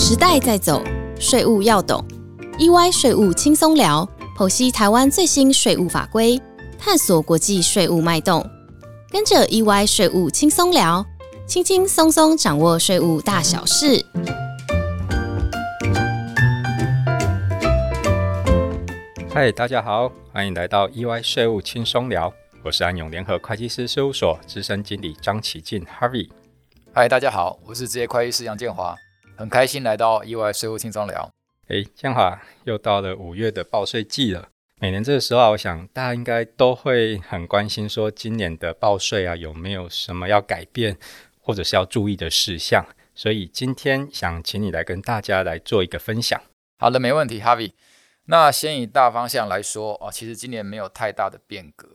时代在走，税务要懂。EY 税务轻松聊，剖析台湾最新税务法规，探索国际税务脉动。跟着 EY 税务轻松聊，轻轻松松掌握税务大小事。嗨，大家好，欢迎来到 EY 税务轻松聊，我是安永联合会计师事务所资深经理张启进 Harvey。嗨，大家好，我是职业会计师杨建华，很开心来到意外税务轻松聊。哎，江华，又到了五月的报税季了。每年这个时候啊，我想大家应该都会很关心，说今年的报税啊有没有什么要改变，或者是要注意的事项。所以今天想请你来跟大家来做一个分享。好的，没问题，Harvey。那先以大方向来说哦，其实今年没有太大的变革，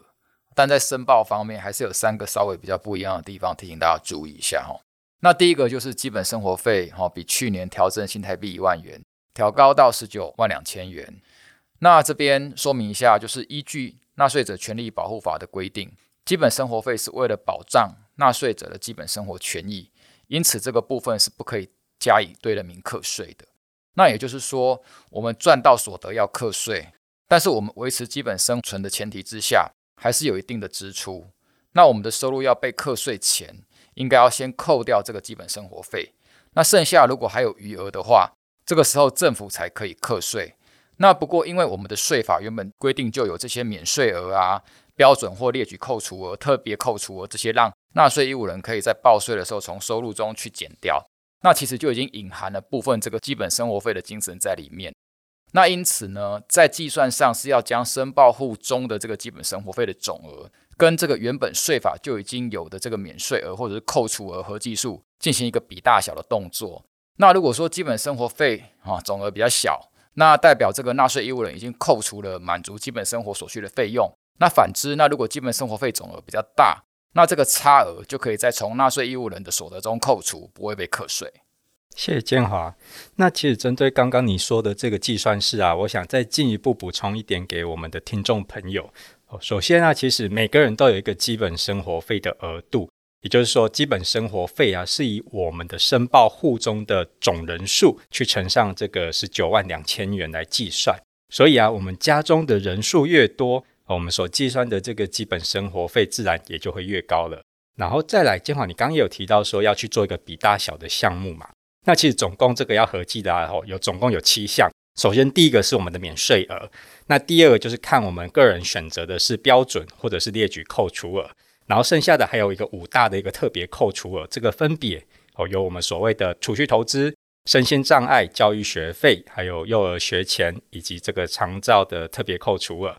但在申报方面还是有三个稍微比较不一样的地方，提醒大家注意一下哈。那第一个就是基本生活费哈，比去年调整新台币一万元，调高到十九万两千元。那这边说明一下，就是依据《纳税者权利保护法》的规定，基本生活费是为了保障纳税者的基本生活权益，因此这个部分是不可以加以对人民课税的。那也就是说，我们赚到所得要课税，但是我们维持基本生存的前提之下，还是有一定的支出。那我们的收入要被课税前，应该要先扣掉这个基本生活费。那剩下如果还有余额的话，这个时候政府才可以课税。那不过因为我们的税法原本规定就有这些免税额啊、标准或列举扣除额、特别扣除额这些，让纳税义务人可以在报税的时候从收入中去减掉。那其实就已经隐含了部分这个基本生活费的精神在里面。那因此呢，在计算上是要将申报户中的这个基本生活费的总额，跟这个原本税法就已经有的这个免税额或者是扣除额和计数进行一个比大小的动作。那如果说基本生活费啊总额比较小，那代表这个纳税义务人已经扣除了满足基本生活所需的费用。那反之，那如果基本生活费总额比较大，那这个差额就可以再从纳税义务人的所得中扣除，不会被课税。谢谢建华。那其实针对刚刚你说的这个计算式啊，我想再进一步补充一点给我们的听众朋友。首先呢，其实每个人都有一个基本生活费的额度，也就是说，基本生活费啊是以我们的申报户中的总人数去乘上这个十九万两千元来计算。所以啊，我们家中的人数越多。我们所计算的这个基本生活费自然也就会越高了。然后再来，建华，你刚刚有提到说要去做一个比大小的项目嘛？那其实总共这个要合计的啊，有总共有七项。首先第一个是我们的免税额，那第二个就是看我们个人选择的是标准或者是列举扣除额，然后剩下的还有一个五大的一个特别扣除额，这个分别哦有我们所谓的储蓄投资、身心障碍、教育学费，还有幼儿学前以及这个长照的特别扣除额。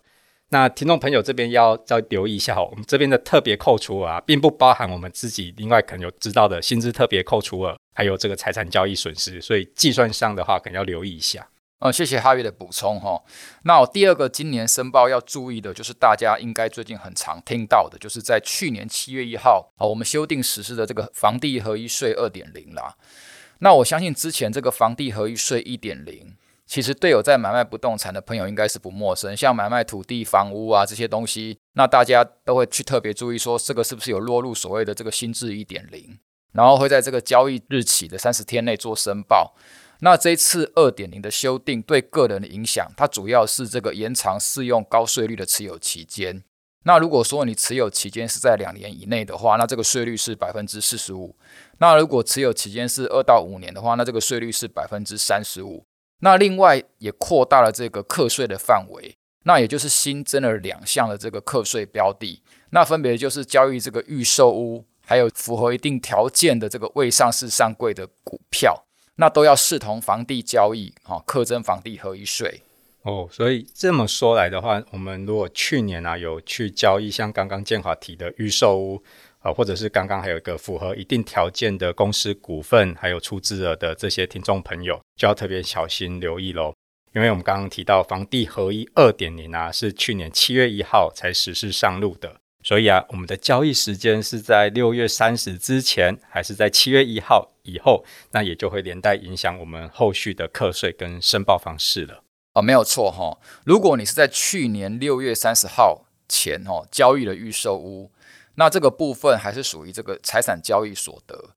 那听众朋友这边要要留意一下哦，我们这边的特别扣除额啊，并不包含我们自己另外可能有知道的薪资特别扣除额，还有这个财产交易损失，所以计算上的话可能要留意一下。呃，谢谢哈月的补充哈。那我第二个今年申报要注意的就是大家应该最近很常听到的，就是在去年七月一号啊，我们修订实施的这个房地合一税二点零啦。那我相信之前这个房地合一税一点零。其实对有在买卖不动产的朋友应该是不陌生，像买卖土地、房屋啊这些东西，那大家都会去特别注意说，这个是不是有落入所谓的这个新制一点零，然后会在这个交易日起的三十天内做申报。那这次二点零的修订对个人的影响，它主要是这个延长适用高税率的持有期间。那如果说你持有期间是在两年以内的话，那这个税率是百分之四十五；那如果持有期间是二到五年的话，那这个税率是百分之三十五。那另外也扩大了这个课税的范围，那也就是新增了两项的这个课税标的，那分别就是交易这个预售屋，还有符合一定条件的这个未上市上柜的股票，那都要视同房地交易，哈，课征房地合一税。哦，所以这么说来的话，我们如果去年啊有去交易，像刚刚建华提的预售屋。啊，或者是刚刚还有一个符合一定条件的公司股份，还有出资额的这些听众朋友，就要特别小心留意喽。因为我们刚刚提到房地合一二点零啊，是去年七月一号才实施上路的，所以啊，我们的交易时间是在六月三十之前，还是在七月一号以后，那也就会连带影响我们后续的课税跟申报方式了。啊，没有错哈。如果你是在去年六月三十号前哦交易了预售屋。那这个部分还是属于这个财产交易所得。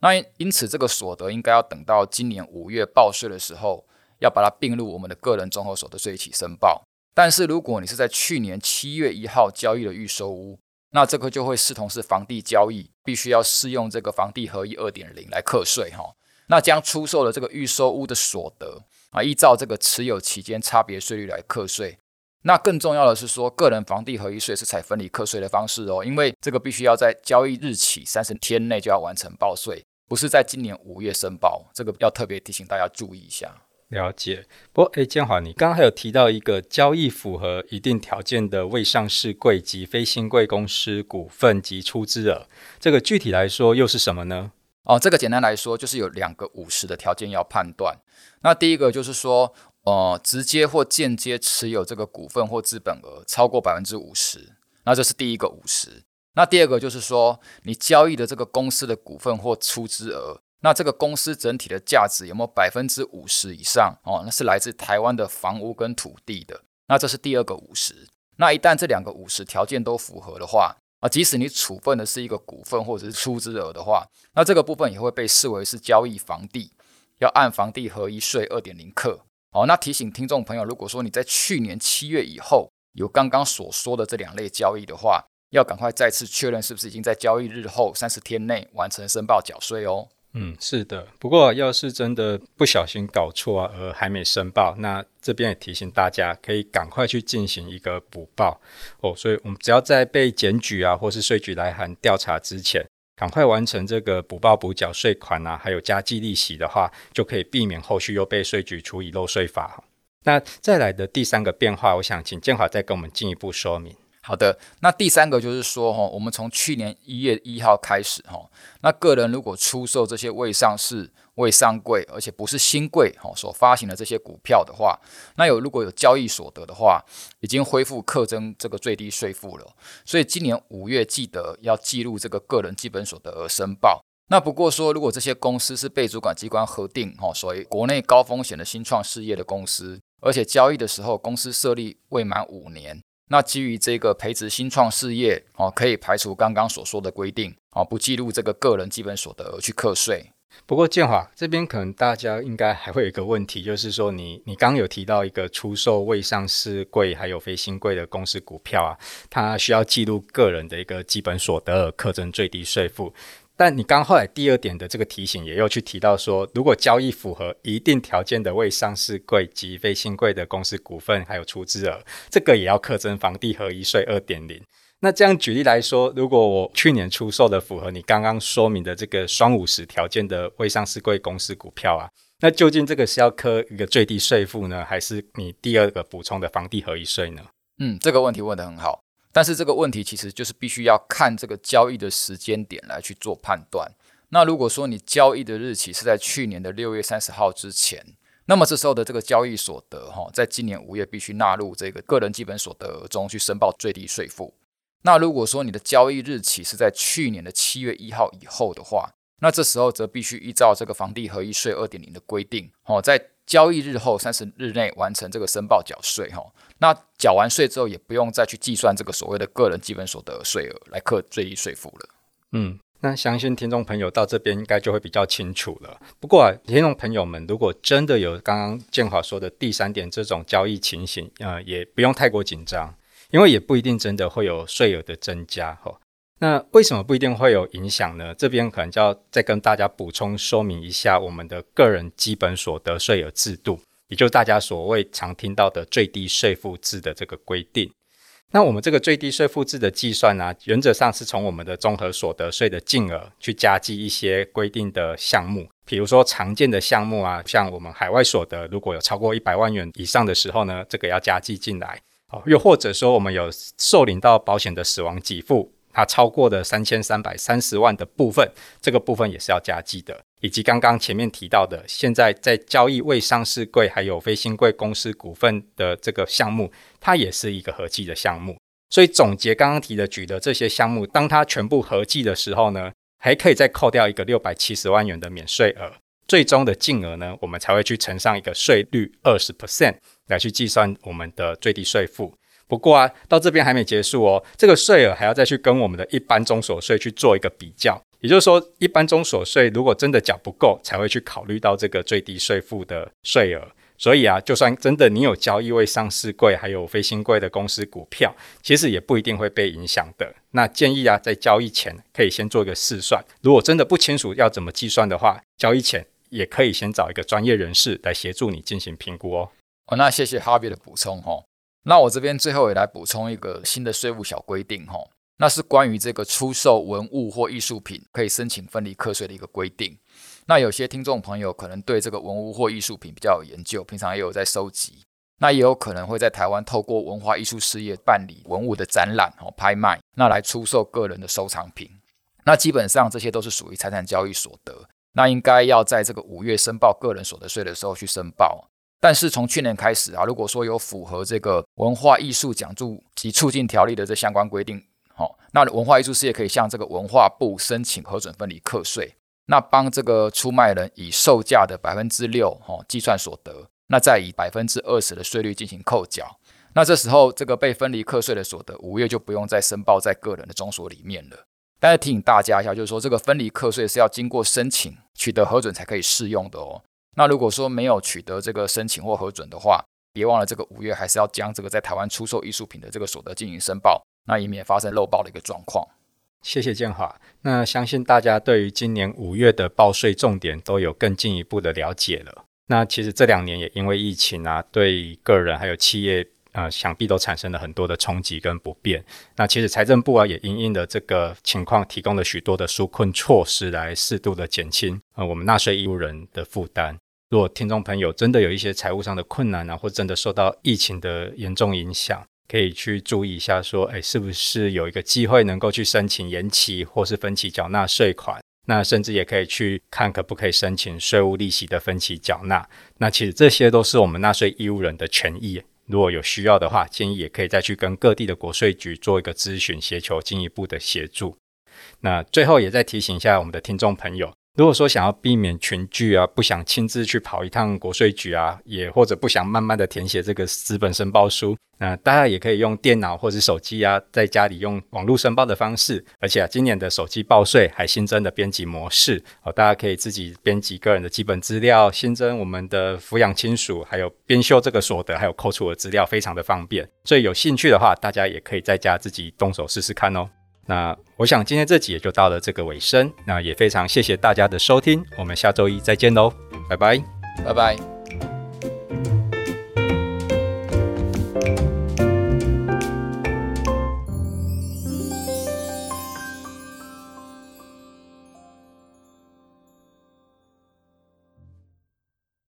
那因此这个所得应该要等到今年五月报税的时候，要把它并入我们的个人综合所得税一起申报。但是如果你是在去年七月一号交易的预售屋，那这个就会视同是房地交易，必须要适用这个房地合一二点零来课税哈。那将出售的这个预售屋的所得啊，依照这个持有期间差别税率来课税。那更重要的是说，个人房地合一税是采分离课税的方式哦，因为这个必须要在交易日起三十天内就要完成报税，不是在今年五月申报，这个要特别提醒大家注意一下。了解。不过，哎，建华，你刚刚还有提到一个交易符合一定条件的未上市柜及非新贵公司股份及出资额，这个具体来说又是什么呢？哦，这个简单来说就是有两个五十的条件要判断。那第一个就是说，呃，直接或间接持有这个股份或资本额超过百分之五十，那这是第一个五十。那第二个就是说，你交易的这个公司的股份或出资额。那这个公司整体的价值有没有百分之五十以上哦？那是来自台湾的房屋跟土地的。那这是第二个五十。那一旦这两个五十条件都符合的话啊，即使你处分的是一个股份或者是出资额的话，那这个部分也会被视为是交易房地，要按房地合一税二点零克。哦，那提醒听众朋友，如果说你在去年七月以后有刚刚所说的这两类交易的话，要赶快再次确认是不是已经在交易日后三十天内完成申报缴税哦。嗯，是的。不过，要是真的不小心搞错而还没申报，那这边也提醒大家，可以赶快去进行一个补报哦。所以，我们只要在被检举啊，或是税局来函调查之前，赶快完成这个补报补缴税款啊，还有加计利息的话，就可以避免后续又被税局处以漏税法。那再来的第三个变化，我想请建华再跟我们进一步说明。好的，那第三个就是说，哈，我们从去年一月一号开始，哈，那个人如果出售这些未上市、未上柜，而且不是新贵，哈，所发行的这些股票的话，那有如果有交易所得的话，已经恢复课征这个最低税负了。所以今年五月记得要记录这个个人基本所得而申报。那不过说，如果这些公司是被主管机关核定，哈，所谓国内高风险的新创事业的公司，而且交易的时候公司设立未满五年。那基于这个培植新创事业哦，可以排除刚刚所说的规定哦，不记录这个个人基本所得而去课税。不过建华这边可能大家应该还会有一个问题，就是说你你刚有提到一个出售未上市贵还有非新贵的公司股票啊，它需要记录个人的一个基本所得而课征最低税负。但你刚后来第二点的这个提醒，也又去提到说，如果交易符合一定条件的未上市贵及非新贵的公司股份，还有出资额，这个也要课征房地合一税二点零。那这样举例来说，如果我去年出售的符合你刚刚说明的这个双五十条件的未上市贵公司股票啊，那究竟这个是要科一个最低税负呢，还是你第二个补充的房地合一税呢？嗯，这个问题问得很好。但是这个问题其实就是必须要看这个交易的时间点来去做判断。那如果说你交易的日期是在去年的六月三十号之前，那么这时候的这个交易所得哈，在今年五月必须纳入这个个人基本所得中去申报最低税负。那如果说你的交易日期是在去年的七月一号以后的话，那这时候则必须依照这个房地合一税二点零的规定，哦，在交易日后三十日内完成这个申报缴税，哈。那缴完税之后，也不用再去计算这个所谓的个人基本所得税额来课最低税负了。嗯，那相信听众朋友到这边应该就会比较清楚了。不过啊，听众朋友们，如果真的有刚刚建华说的第三点这种交易情形，呃，也不用太过紧张，因为也不一定真的会有税额的增加。哈，那为什么不一定会有影响呢？这边可能就要再跟大家补充说明一下我们的个人基本所得税额制度。也就是大家所谓常听到的最低税负制的这个规定。那我们这个最低税负制的计算呢，原则上是从我们的综合所得税的净额去加计一些规定的项目，比如说常见的项目啊，像我们海外所得如果有超过一百万元以上的时候呢，这个要加计进来。哦，又或者说我们有受领到保险的死亡给付。它超过的三千三百三十万的部分，这个部分也是要加计的，以及刚刚前面提到的，现在在交易未上市柜还有非新贵公司股份的这个项目，它也是一个合计的项目。所以总结刚刚提的举的这些项目，当它全部合计的时候呢，还可以再扣掉一个六百七十万元的免税额，最终的净额呢，我们才会去乘上一个税率二十 percent 来去计算我们的最低税负。不过啊，到这边还没结束哦，这个税额还要再去跟我们的一般中所税去做一个比较，也就是说，一般中所税如果真的缴不够，才会去考虑到这个最低税负的税额。所以啊，就算真的你有交易位上市柜还有非新贵的公司股票，其实也不一定会被影响的。那建议啊，在交易前可以先做一个试算。如果真的不清楚要怎么计算的话，交易前也可以先找一个专业人士来协助你进行评估哦。哦，那谢谢哈比的补充哦。那我这边最后也来补充一个新的税务小规定哈，那是关于这个出售文物或艺术品可以申请分离课税的一个规定。那有些听众朋友可能对这个文物或艺术品比较有研究，平常也有在收集，那也有可能会在台湾透过文化艺术事业办理文物的展览哦、拍卖，那来出售个人的收藏品。那基本上这些都是属于财产交易所得，那应该要在这个五月申报个人所得税的时候去申报。但是从去年开始啊，如果说有符合这个文化艺术奖助及促进条例的这相关规定，好，那文化艺术事业可以向这个文化部申请核准分离课税。那帮这个出卖人以售价的百分之六哈计算所得，那再以百分之二十的税率进行扣缴。那这时候这个被分离课税的所得，五月就不用再申报在个人的中所里面了。但是提醒大家一下，就是说这个分离课税是要经过申请取得核准才可以适用的哦。那如果说没有取得这个申请或核准的话，别忘了这个五月还是要将这个在台湾出售艺术品的这个所得进行申报，那以免发生漏报的一个状况。谢谢建华。那相信大家对于今年五月的报税重点都有更进一步的了解了。那其实这两年也因为疫情啊，对个人还有企业呃，想必都产生了很多的冲击跟不便。那其实财政部啊，也因应的这个情况，提供了许多的纾困措施，来适度的减轻呃我们纳税义务人的负担。如果听众朋友真的有一些财务上的困难啊，或真的受到疫情的严重影响，可以去注意一下，说，哎，是不是有一个机会能够去申请延期或是分期缴纳税款？那甚至也可以去看可不可以申请税务利息的分期缴纳。那其实这些都是我们纳税义务人的权益。如果有需要的话，建议也可以再去跟各地的国税局做一个咨询，协求进一步的协助。那最后也再提醒一下我们的听众朋友。如果说想要避免群聚啊，不想亲自去跑一趟国税局啊，也或者不想慢慢的填写这个资本申报书，那大家也可以用电脑或者手机啊，在家里用网络申报的方式。而且啊，今年的手机报税还新增的编辑模式哦，大家可以自己编辑个人的基本资料，新增我们的抚养亲属，还有编修这个所得，还有扣除的资料，非常的方便。所以有兴趣的话，大家也可以在家自己动手试试看哦。那我想今天这集也就到了这个尾声，那也非常谢谢大家的收听，我们下周一再见喽，拜拜，拜拜。